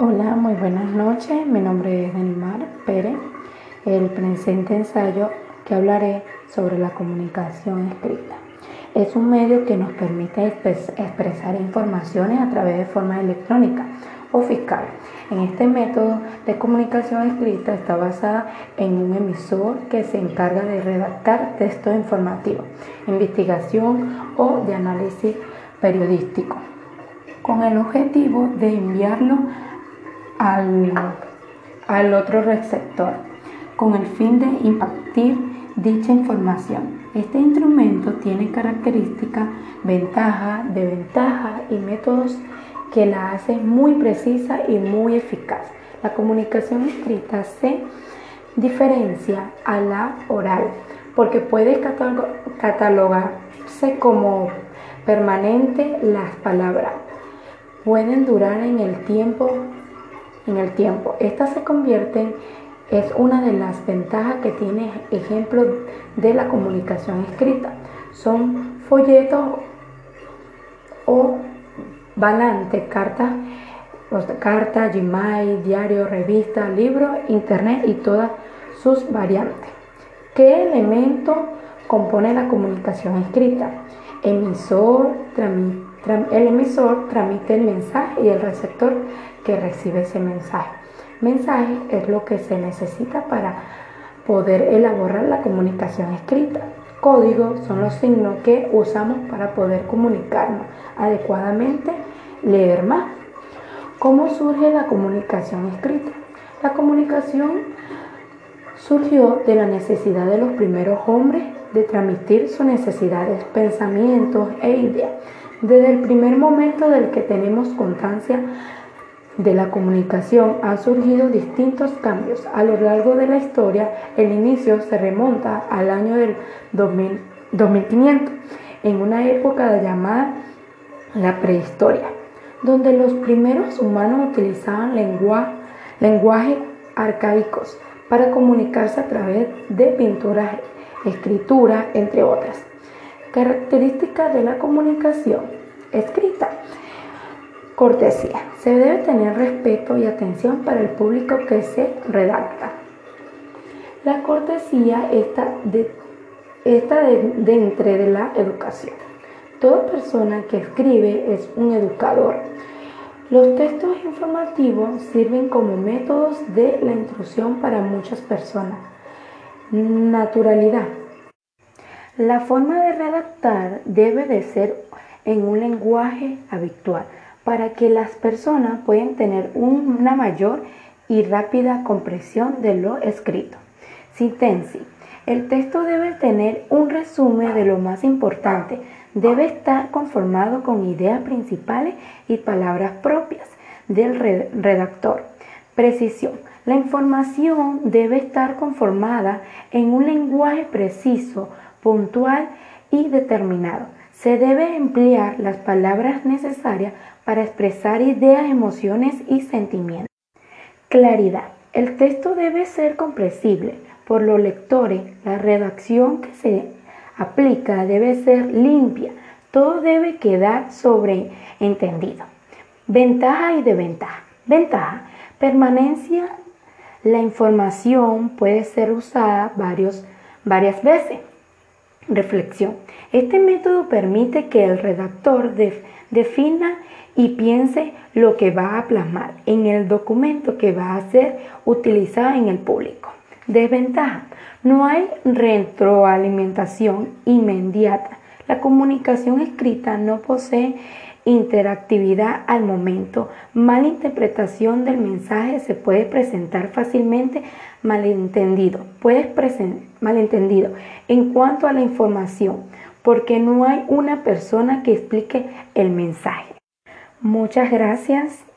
Hola, muy buenas noches. Mi nombre es Denimar Pérez. El presente ensayo que hablaré sobre la comunicación escrita. Es un medio que nos permite expresar informaciones a través de forma electrónica o fiscal. En este método de comunicación escrita está basada en un emisor que se encarga de redactar textos informativos, investigación o de análisis periodístico, con el objetivo de enviarlo al, al otro receptor con el fin de impartir dicha información. Este instrumento tiene características, ventajas, desventajas y métodos que la hacen muy precisa y muy eficaz. La comunicación escrita se diferencia a la oral porque puede catalogarse como permanente las palabras. Pueden durar en el tiempo en el tiempo. Estas se convierten, es una de las ventajas que tiene ejemplo de la comunicación escrita. Son folletos o balantes, cartas, cartas, Gmail, diario, revista, libro, internet y todas sus variantes. ¿Qué elemento compone la comunicación escrita? Emisor, el emisor tramite el mensaje y el receptor que recibe ese mensaje. Mensaje es lo que se necesita para poder elaborar la comunicación escrita. Códigos son los signos que usamos para poder comunicarnos adecuadamente, leer más. ¿Cómo surge la comunicación escrita? La comunicación surgió de la necesidad de los primeros hombres de transmitir sus necesidades, pensamientos e ideas. Desde el primer momento del que tenemos constancia, de la comunicación han surgido distintos cambios. A lo largo de la historia, el inicio se remonta al año del 2500, en una época llamada la prehistoria, donde los primeros humanos utilizaban lenguaje, lenguaje arcaicos para comunicarse a través de pinturas, escritura, entre otras. Características de la comunicación escrita Cortesía. Se debe tener respeto y atención para el público que se redacta. La cortesía está dentro de la educación. Toda persona que escribe es un educador. Los textos informativos sirven como métodos de la instrucción para muchas personas. Naturalidad. La forma de redactar debe de ser en un lenguaje habitual para que las personas puedan tener una mayor y rápida comprensión de lo escrito. Sintensi. El texto debe tener un resumen de lo más importante. Debe estar conformado con ideas principales y palabras propias del redactor. Precisión. La información debe estar conformada en un lenguaje preciso, puntual y determinado. Se debe emplear las palabras necesarias para expresar ideas, emociones y sentimientos. Claridad. El texto debe ser comprensible por los lectores. La redacción que se aplica debe ser limpia. Todo debe quedar sobreentendido. Ventaja y desventaja. Ventaja. Permanencia. La información puede ser usada varios, varias veces. Reflexión. Este método permite que el redactor defina y piense lo que va a plasmar en el documento que va a ser utilizado en el público. Desventaja. No hay retroalimentación inmediata. La comunicación escrita no posee interactividad al momento. Mala interpretación del mensaje se puede presentar fácilmente malentendido. Puede malentendido en cuanto a la información, porque no hay una persona que explique el mensaje. Muchas gracias.